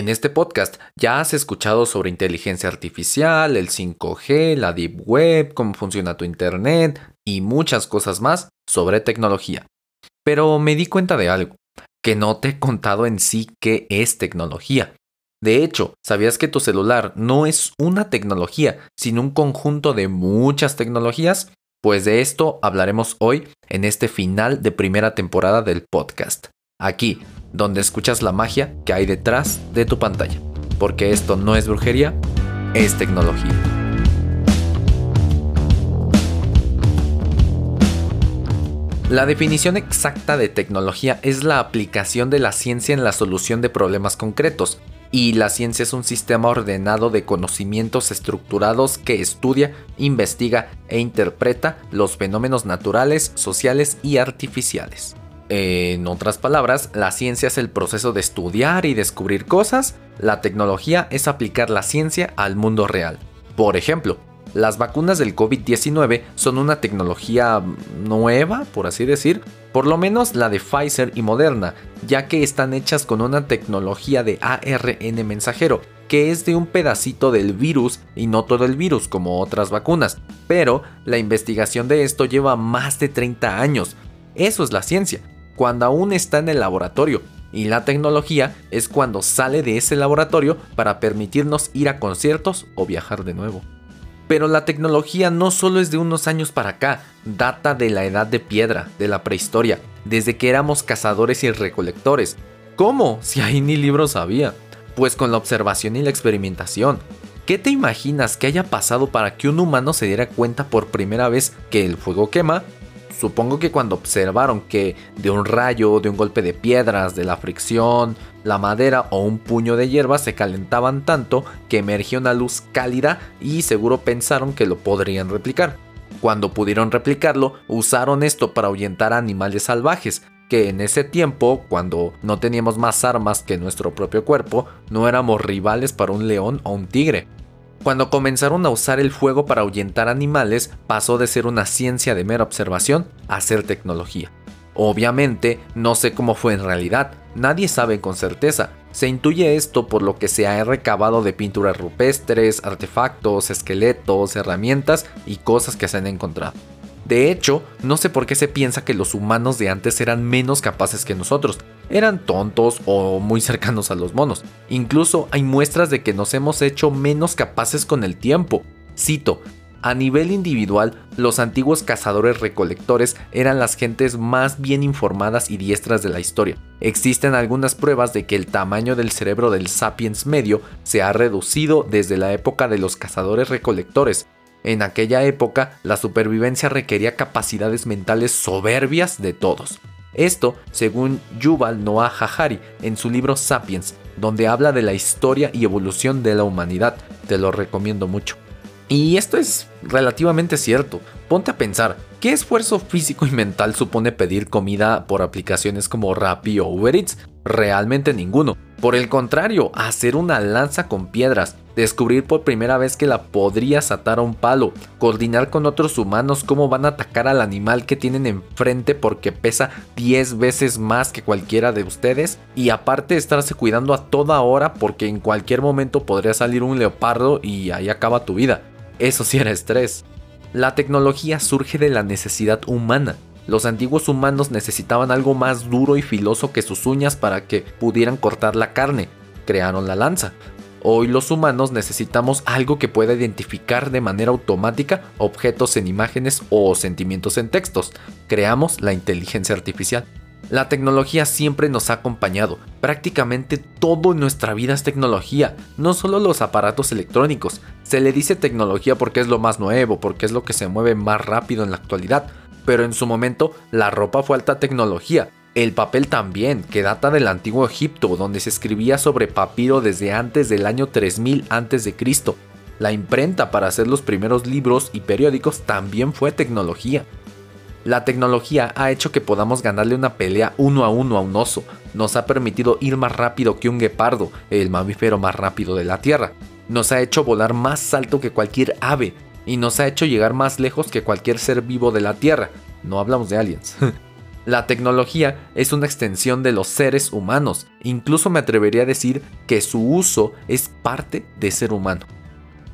En este podcast ya has escuchado sobre inteligencia artificial, el 5G, la Deep Web, cómo funciona tu Internet y muchas cosas más sobre tecnología. Pero me di cuenta de algo, que no te he contado en sí qué es tecnología. De hecho, ¿sabías que tu celular no es una tecnología, sino un conjunto de muchas tecnologías? Pues de esto hablaremos hoy en este final de primera temporada del podcast. Aquí, donde escuchas la magia que hay detrás de tu pantalla. Porque esto no es brujería, es tecnología. La definición exacta de tecnología es la aplicación de la ciencia en la solución de problemas concretos, y la ciencia es un sistema ordenado de conocimientos estructurados que estudia, investiga e interpreta los fenómenos naturales, sociales y artificiales. En otras palabras, la ciencia es el proceso de estudiar y descubrir cosas, la tecnología es aplicar la ciencia al mundo real. Por ejemplo, las vacunas del COVID-19 son una tecnología nueva, por así decir, por lo menos la de Pfizer y Moderna, ya que están hechas con una tecnología de ARN mensajero, que es de un pedacito del virus y no todo el virus como otras vacunas, pero la investigación de esto lleva más de 30 años. Eso es la ciencia cuando aún está en el laboratorio, y la tecnología es cuando sale de ese laboratorio para permitirnos ir a conciertos o viajar de nuevo. Pero la tecnología no solo es de unos años para acá, data de la edad de piedra, de la prehistoria, desde que éramos cazadores y recolectores. ¿Cómo? Si ahí ni libros había. Pues con la observación y la experimentación. ¿Qué te imaginas que haya pasado para que un humano se diera cuenta por primera vez que el fuego quema Supongo que cuando observaron que de un rayo, de un golpe de piedras, de la fricción, la madera o un puño de hierba se calentaban tanto que emergía una luz cálida y seguro pensaron que lo podrían replicar. Cuando pudieron replicarlo, usaron esto para ahuyentar a animales salvajes, que en ese tiempo, cuando no teníamos más armas que nuestro propio cuerpo, no éramos rivales para un león o un tigre. Cuando comenzaron a usar el fuego para ahuyentar animales, pasó de ser una ciencia de mera observación a ser tecnología. Obviamente, no sé cómo fue en realidad, nadie sabe con certeza. Se intuye esto por lo que se ha recabado de pinturas rupestres, artefactos, esqueletos, herramientas y cosas que se han encontrado. De hecho, no sé por qué se piensa que los humanos de antes eran menos capaces que nosotros. Eran tontos o muy cercanos a los monos. Incluso hay muestras de que nos hemos hecho menos capaces con el tiempo. Cito, a nivel individual, los antiguos cazadores recolectores eran las gentes más bien informadas y diestras de la historia. Existen algunas pruebas de que el tamaño del cerebro del sapiens medio se ha reducido desde la época de los cazadores recolectores, en aquella época, la supervivencia requería capacidades mentales soberbias de todos. Esto, según Yuval Noah Harari en su libro Sapiens, donde habla de la historia y evolución de la humanidad. Te lo recomiendo mucho. Y esto es relativamente cierto. Ponte a pensar, ¿qué esfuerzo físico y mental supone pedir comida por aplicaciones como Rappi o Uber Eats? Realmente ninguno. Por el contrario, hacer una lanza con piedras, descubrir por primera vez que la podrías atar a un palo, coordinar con otros humanos cómo van a atacar al animal que tienen enfrente porque pesa 10 veces más que cualquiera de ustedes y aparte estarse cuidando a toda hora porque en cualquier momento podría salir un leopardo y ahí acaba tu vida. Eso sí era estrés. La tecnología surge de la necesidad humana. Los antiguos humanos necesitaban algo más duro y filoso que sus uñas para que pudieran cortar la carne. Crearon la lanza. Hoy los humanos necesitamos algo que pueda identificar de manera automática objetos en imágenes o sentimientos en textos. Creamos la inteligencia artificial. La tecnología siempre nos ha acompañado. Prácticamente todo en nuestra vida es tecnología, no solo los aparatos electrónicos. Se le dice tecnología porque es lo más nuevo, porque es lo que se mueve más rápido en la actualidad, pero en su momento la ropa fue alta tecnología. El papel también, que data del antiguo Egipto, donde se escribía sobre papiro desde antes del año 3000 a.C. La imprenta para hacer los primeros libros y periódicos también fue tecnología. La tecnología ha hecho que podamos ganarle una pelea uno a uno a un oso. Nos ha permitido ir más rápido que un guepardo, el mamífero más rápido de la Tierra. Nos ha hecho volar más alto que cualquier ave. Y nos ha hecho llegar más lejos que cualquier ser vivo de la Tierra. No hablamos de aliens. La tecnología es una extensión de los seres humanos, incluso me atrevería a decir que su uso es parte de ser humano.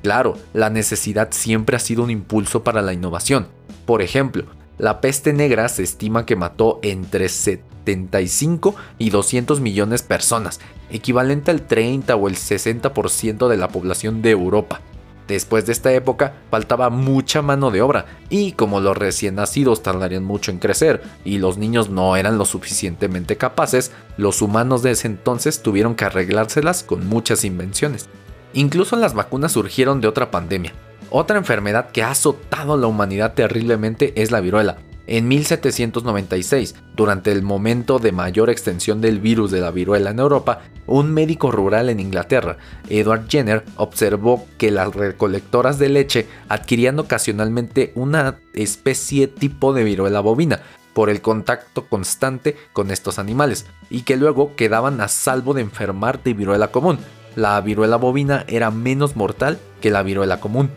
Claro, la necesidad siempre ha sido un impulso para la innovación. Por ejemplo, la peste negra se estima que mató entre 75 y 200 millones de personas, equivalente al 30 o el 60% de la población de Europa. Después de esta época faltaba mucha mano de obra y como los recién nacidos tardarían mucho en crecer y los niños no eran lo suficientemente capaces, los humanos de ese entonces tuvieron que arreglárselas con muchas invenciones. Incluso las vacunas surgieron de otra pandemia. Otra enfermedad que ha azotado a la humanidad terriblemente es la viruela, en 1796, durante el momento de mayor extensión del virus de la viruela en Europa, un médico rural en Inglaterra, Edward Jenner, observó que las recolectoras de leche adquirían ocasionalmente una especie tipo de viruela bovina por el contacto constante con estos animales y que luego quedaban a salvo de enfermar de viruela común. La viruela bovina era menos mortal que la viruela común.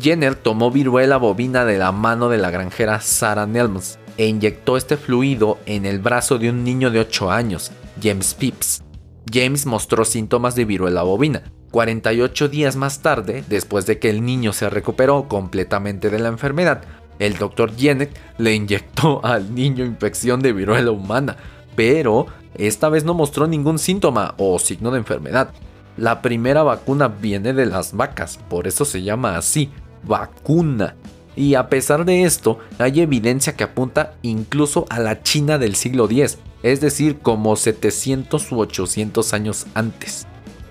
Jenner tomó viruela bovina de la mano de la granjera Sarah Nelms e inyectó este fluido en el brazo de un niño de 8 años, James Phipps. James mostró síntomas de viruela bovina. 48 días más tarde, después de que el niño se recuperó completamente de la enfermedad, el doctor Jenner le inyectó al niño infección de viruela humana, pero esta vez no mostró ningún síntoma o signo de enfermedad. La primera vacuna viene de las vacas, por eso se llama así, vacuna. Y a pesar de esto, hay evidencia que apunta incluso a la China del siglo X, es decir, como 700 u 800 años antes.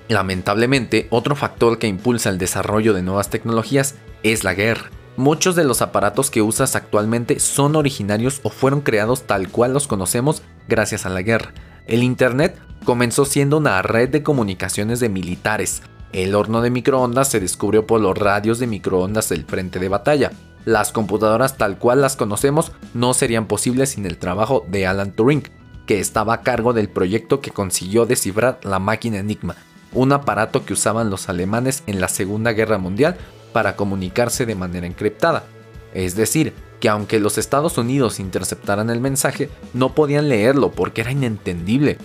Lamentablemente, otro factor que impulsa el desarrollo de nuevas tecnologías es la guerra. Muchos de los aparatos que usas actualmente son originarios o fueron creados tal cual los conocemos gracias a la guerra. El Internet comenzó siendo una red de comunicaciones de militares. El horno de microondas se descubrió por los radios de microondas del frente de batalla. Las computadoras tal cual las conocemos no serían posibles sin el trabajo de Alan Turing, que estaba a cargo del proyecto que consiguió descifrar la máquina Enigma, un aparato que usaban los alemanes en la Segunda Guerra Mundial para comunicarse de manera encriptada. Es decir, que aunque los Estados Unidos interceptaran el mensaje, no podían leerlo porque era inentendible.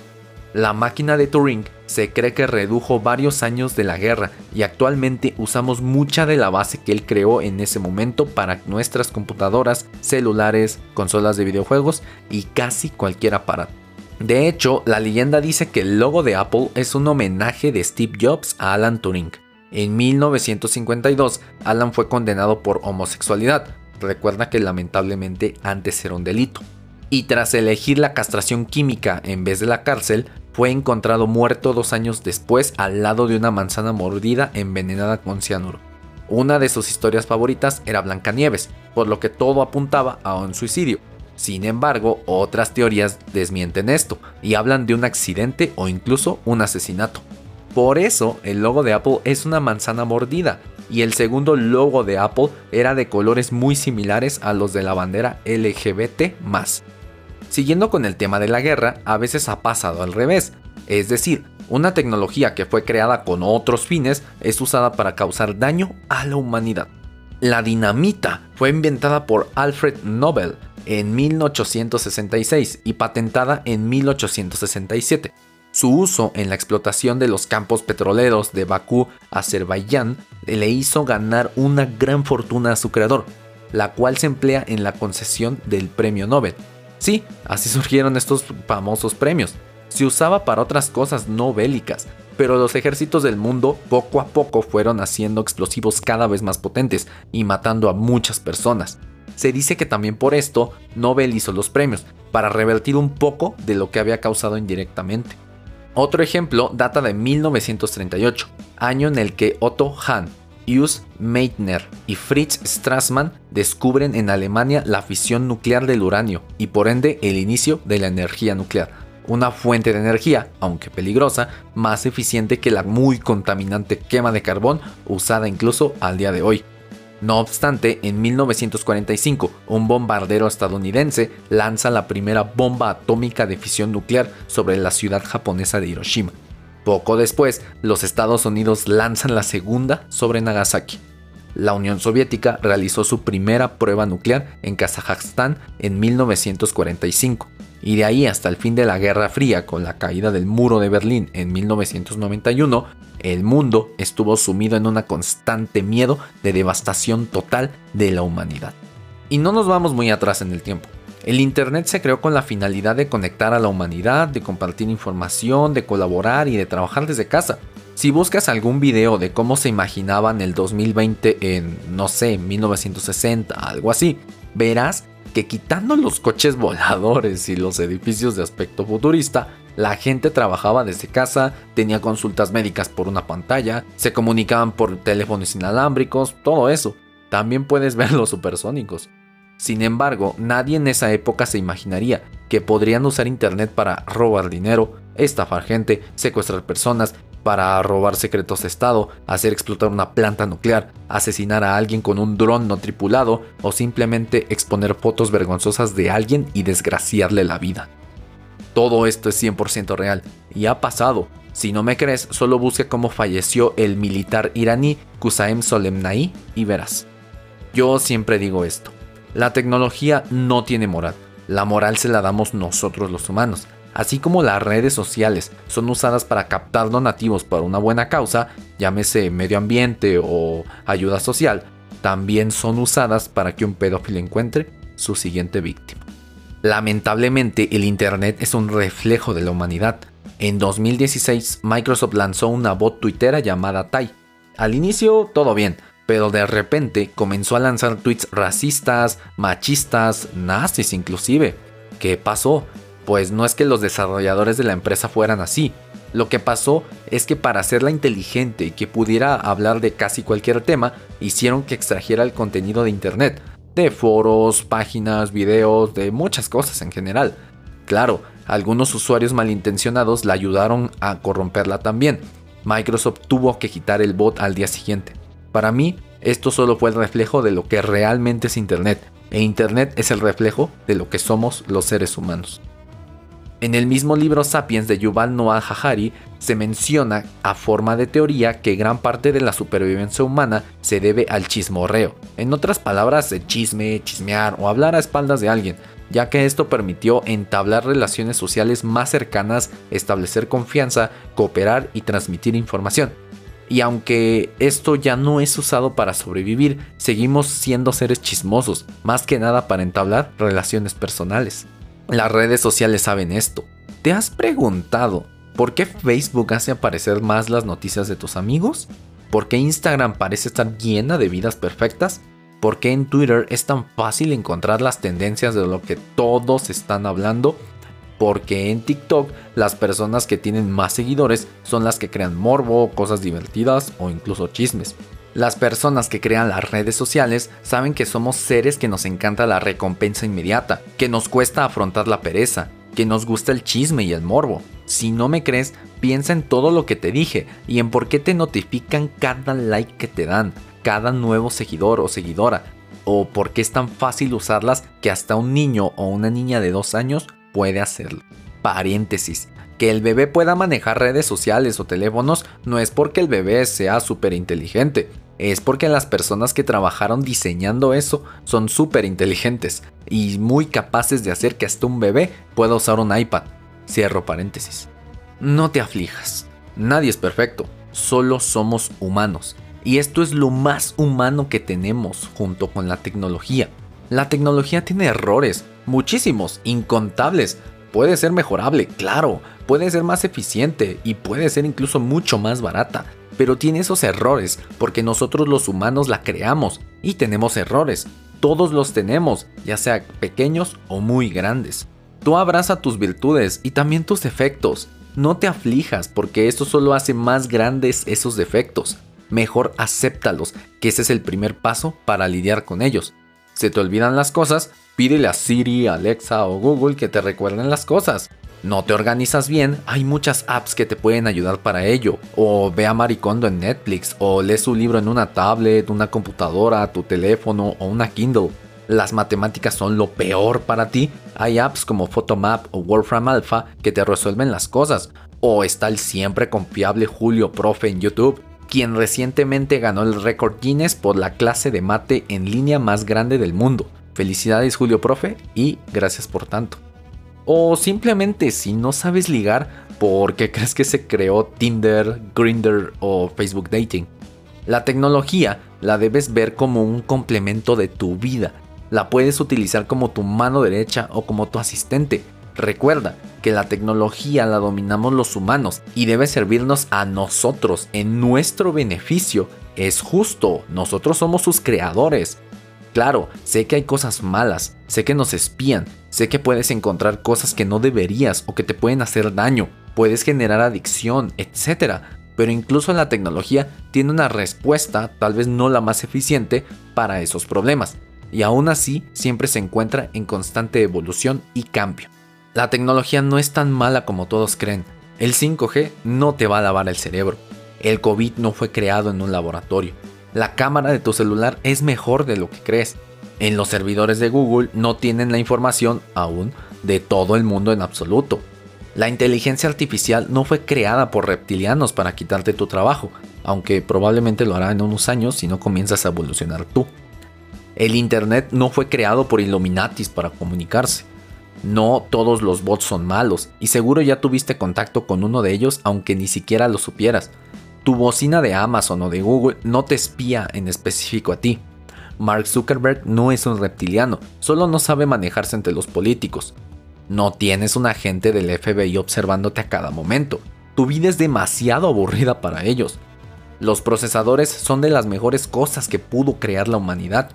La máquina de Turing se cree que redujo varios años de la guerra y actualmente usamos mucha de la base que él creó en ese momento para nuestras computadoras, celulares, consolas de videojuegos y casi cualquier aparato. De hecho, la leyenda dice que el logo de Apple es un homenaje de Steve Jobs a Alan Turing. En 1952, Alan fue condenado por homosexualidad. Recuerda que lamentablemente antes era un delito y tras elegir la castración química en vez de la cárcel, fue encontrado muerto dos años después al lado de una manzana mordida envenenada con cianuro. Una de sus historias favoritas era Blancanieves, por lo que todo apuntaba a un suicidio. Sin embargo, otras teorías desmienten esto y hablan de un accidente o incluso un asesinato. Por eso, el logo de Apple es una manzana mordida, y el segundo logo de Apple era de colores muy similares a los de la bandera LGBT Siguiendo con el tema de la guerra, a veces ha pasado al revés, es decir, una tecnología que fue creada con otros fines es usada para causar daño a la humanidad. La dinamita fue inventada por Alfred Nobel en 1866 y patentada en 1867. Su uso en la explotación de los campos petroleros de Bakú, Azerbaiyán, le hizo ganar una gran fortuna a su creador, la cual se emplea en la concesión del premio Nobel. Sí, así surgieron estos famosos premios. Se usaba para otras cosas no bélicas, pero los ejércitos del mundo poco a poco fueron haciendo explosivos cada vez más potentes y matando a muchas personas. Se dice que también por esto Nobel hizo los premios, para revertir un poco de lo que había causado indirectamente. Otro ejemplo data de 1938, año en el que Otto Hahn, Jus Meitner y Fritz Strassmann descubren en Alemania la fisión nuclear del uranio y por ende el inicio de la energía nuclear, una fuente de energía, aunque peligrosa, más eficiente que la muy contaminante quema de carbón usada incluso al día de hoy. No obstante, en 1945, un bombardero estadounidense lanza la primera bomba atómica de fisión nuclear sobre la ciudad japonesa de Hiroshima, poco después, los Estados Unidos lanzan la segunda sobre Nagasaki. La Unión Soviética realizó su primera prueba nuclear en Kazajstán en 1945 y de ahí hasta el fin de la Guerra Fría con la caída del muro de Berlín en 1991, el mundo estuvo sumido en una constante miedo de devastación total de la humanidad. Y no nos vamos muy atrás en el tiempo. El Internet se creó con la finalidad de conectar a la humanidad, de compartir información, de colaborar y de trabajar desde casa. Si buscas algún video de cómo se imaginaban el 2020 en, no sé, 1960, algo así, verás que quitando los coches voladores y los edificios de aspecto futurista, la gente trabajaba desde casa, tenía consultas médicas por una pantalla, se comunicaban por teléfonos inalámbricos, todo eso. También puedes ver los supersónicos. Sin embargo, nadie en esa época se imaginaría que podrían usar Internet para robar dinero, estafar gente, secuestrar personas para robar secretos de Estado, hacer explotar una planta nuclear, asesinar a alguien con un dron no tripulado o simplemente exponer fotos vergonzosas de alguien y desgraciarle la vida. Todo esto es 100% real y ha pasado. Si no me crees, solo busca cómo falleció el militar iraní Qusayem Soleimani y verás. Yo siempre digo esto. La tecnología no tiene moral. La moral se la damos nosotros los humanos. Así como las redes sociales son usadas para captar donativos para una buena causa, llámese medio ambiente o ayuda social, también son usadas para que un pedófilo encuentre su siguiente víctima. Lamentablemente, el Internet es un reflejo de la humanidad. En 2016, Microsoft lanzó una bot tuitera llamada Tai. Al inicio, todo bien, pero de repente comenzó a lanzar tweets racistas, machistas, nazis inclusive. ¿Qué pasó? Pues no es que los desarrolladores de la empresa fueran así. Lo que pasó es que para hacerla inteligente y que pudiera hablar de casi cualquier tema, hicieron que extrajera el contenido de Internet, de foros, páginas, videos, de muchas cosas en general. Claro, algunos usuarios malintencionados la ayudaron a corromperla también. Microsoft tuvo que quitar el bot al día siguiente. Para mí, esto solo fue el reflejo de lo que realmente es Internet, e Internet es el reflejo de lo que somos los seres humanos. En el mismo libro Sapiens de Yuval Noah Harari se menciona a forma de teoría que gran parte de la supervivencia humana se debe al chismorreo. En otras palabras, el chisme, chismear o hablar a espaldas de alguien, ya que esto permitió entablar relaciones sociales más cercanas, establecer confianza, cooperar y transmitir información. Y aunque esto ya no es usado para sobrevivir, seguimos siendo seres chismosos, más que nada para entablar relaciones personales. Las redes sociales saben esto. ¿Te has preguntado por qué Facebook hace aparecer más las noticias de tus amigos? ¿Por qué Instagram parece estar llena de vidas perfectas? ¿Por qué en Twitter es tan fácil encontrar las tendencias de lo que todos están hablando? Porque en TikTok las personas que tienen más seguidores son las que crean morbo, cosas divertidas o incluso chismes. Las personas que crean las redes sociales saben que somos seres que nos encanta la recompensa inmediata, que nos cuesta afrontar la pereza, que nos gusta el chisme y el morbo. Si no me crees, piensa en todo lo que te dije y en por qué te notifican cada like que te dan, cada nuevo seguidor o seguidora, o por qué es tan fácil usarlas que hasta un niño o una niña de dos años puede hacerlo. Paréntesis. Que el bebé pueda manejar redes sociales o teléfonos no es porque el bebé sea súper inteligente, es porque las personas que trabajaron diseñando eso son súper inteligentes y muy capaces de hacer que hasta un bebé pueda usar un iPad. Cierro paréntesis. No te aflijas, nadie es perfecto, solo somos humanos. Y esto es lo más humano que tenemos junto con la tecnología. La tecnología tiene errores, muchísimos, incontables. Puede ser mejorable, claro, puede ser más eficiente y puede ser incluso mucho más barata pero tiene esos errores porque nosotros los humanos la creamos y tenemos errores. Todos los tenemos, ya sea pequeños o muy grandes. Tú abraza tus virtudes y también tus defectos. No te aflijas porque eso solo hace más grandes esos defectos. Mejor acéptalos, que ese es el primer paso para lidiar con ellos. Se te olvidan las cosas, pídele a Siri, Alexa o Google que te recuerden las cosas no te organizas bien, hay muchas apps que te pueden ayudar para ello. O ve a Maricondo en Netflix, o lee su libro en una tablet, una computadora, tu teléfono o una Kindle. Las matemáticas son lo peor para ti. Hay apps como Photomap o Wolfram Alpha que te resuelven las cosas. O está el siempre confiable Julio Profe en YouTube, quien recientemente ganó el récord Guinness por la clase de mate en línea más grande del mundo. Felicidades Julio Profe y gracias por tanto. O simplemente si no sabes ligar, ¿por qué crees que se creó Tinder, Grindr o Facebook Dating? La tecnología la debes ver como un complemento de tu vida. La puedes utilizar como tu mano derecha o como tu asistente. Recuerda que la tecnología la dominamos los humanos y debe servirnos a nosotros en nuestro beneficio. Es justo, nosotros somos sus creadores. Claro, sé que hay cosas malas, sé que nos espían, sé que puedes encontrar cosas que no deberías o que te pueden hacer daño, puedes generar adicción, etc. Pero incluso la tecnología tiene una respuesta, tal vez no la más eficiente, para esos problemas. Y aún así siempre se encuentra en constante evolución y cambio. La tecnología no es tan mala como todos creen. El 5G no te va a lavar el cerebro. El COVID no fue creado en un laboratorio la cámara de tu celular es mejor de lo que crees. En los servidores de Google no tienen la información aún de todo el mundo en absoluto. La inteligencia artificial no fue creada por reptilianos para quitarte tu trabajo, aunque probablemente lo hará en unos años si no comienzas a evolucionar tú. El Internet no fue creado por Illuminatis para comunicarse. No todos los bots son malos, y seguro ya tuviste contacto con uno de ellos aunque ni siquiera lo supieras. Tu bocina de Amazon o de Google no te espía en específico a ti. Mark Zuckerberg no es un reptiliano, solo no sabe manejarse entre los políticos. No tienes un agente del FBI observándote a cada momento. Tu vida es demasiado aburrida para ellos. Los procesadores son de las mejores cosas que pudo crear la humanidad.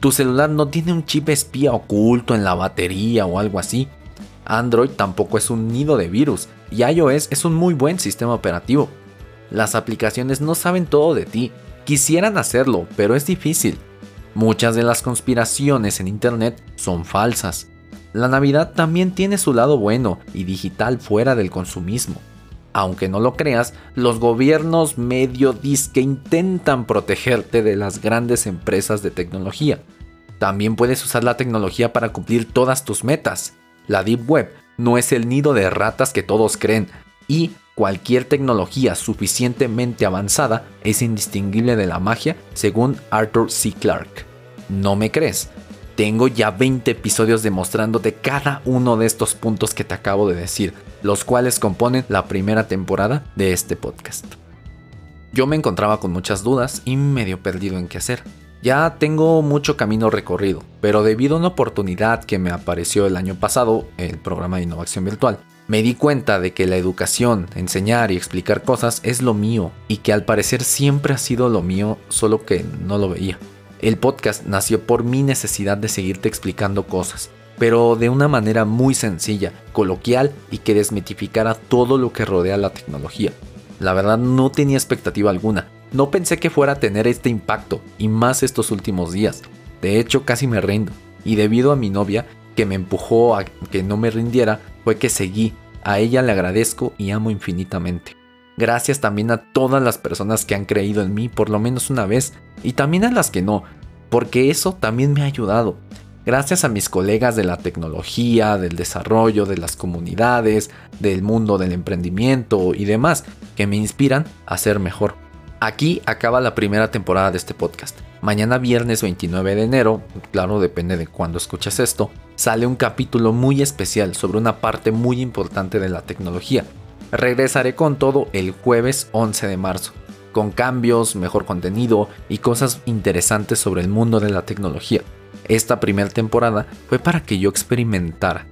Tu celular no tiene un chip espía oculto en la batería o algo así. Android tampoco es un nido de virus y iOS es un muy buen sistema operativo. Las aplicaciones no saben todo de ti. Quisieran hacerlo, pero es difícil. Muchas de las conspiraciones en Internet son falsas. La Navidad también tiene su lado bueno y digital fuera del consumismo. Aunque no lo creas, los gobiernos medio disque intentan protegerte de las grandes empresas de tecnología. También puedes usar la tecnología para cumplir todas tus metas. La Deep Web no es el nido de ratas que todos creen y Cualquier tecnología suficientemente avanzada es indistinguible de la magia, según Arthur C. Clarke. ¿No me crees? Tengo ya 20 episodios demostrándote cada uno de estos puntos que te acabo de decir, los cuales componen la primera temporada de este podcast. Yo me encontraba con muchas dudas y medio perdido en qué hacer. Ya tengo mucho camino recorrido, pero debido a una oportunidad que me apareció el año pasado, el programa de innovación virtual, me di cuenta de que la educación, enseñar y explicar cosas es lo mío y que al parecer siempre ha sido lo mío, solo que no lo veía. El podcast nació por mi necesidad de seguirte explicando cosas, pero de una manera muy sencilla, coloquial y que desmitificara todo lo que rodea la tecnología. La verdad no tenía expectativa alguna, no pensé que fuera a tener este impacto, y más estos últimos días. De hecho casi me rindo, y debido a mi novia, que me empujó a que no me rindiera, fue que seguí. A ella le agradezco y amo infinitamente. Gracias también a todas las personas que han creído en mí por lo menos una vez y también a las que no, porque eso también me ha ayudado. Gracias a mis colegas de la tecnología, del desarrollo, de las comunidades, del mundo del emprendimiento y demás, que me inspiran a ser mejor. Aquí acaba la primera temporada de este podcast. Mañana viernes 29 de enero, claro depende de cuándo escuches esto, sale un capítulo muy especial sobre una parte muy importante de la tecnología. Regresaré con todo el jueves 11 de marzo, con cambios, mejor contenido y cosas interesantes sobre el mundo de la tecnología. Esta primera temporada fue para que yo experimentara,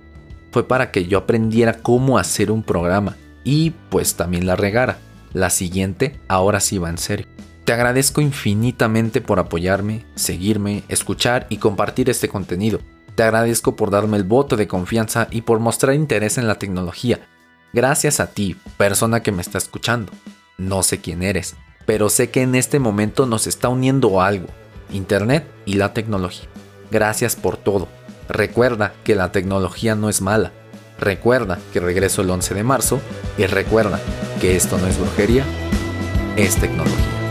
fue para que yo aprendiera cómo hacer un programa y pues también la regara. La siguiente ahora sí va en serio. Te agradezco infinitamente por apoyarme, seguirme, escuchar y compartir este contenido. Te agradezco por darme el voto de confianza y por mostrar interés en la tecnología. Gracias a ti, persona que me está escuchando. No sé quién eres, pero sé que en este momento nos está uniendo algo, Internet y la tecnología. Gracias por todo. Recuerda que la tecnología no es mala. Recuerda que regreso el 11 de marzo y recuerda que esto no es brujería, es tecnología.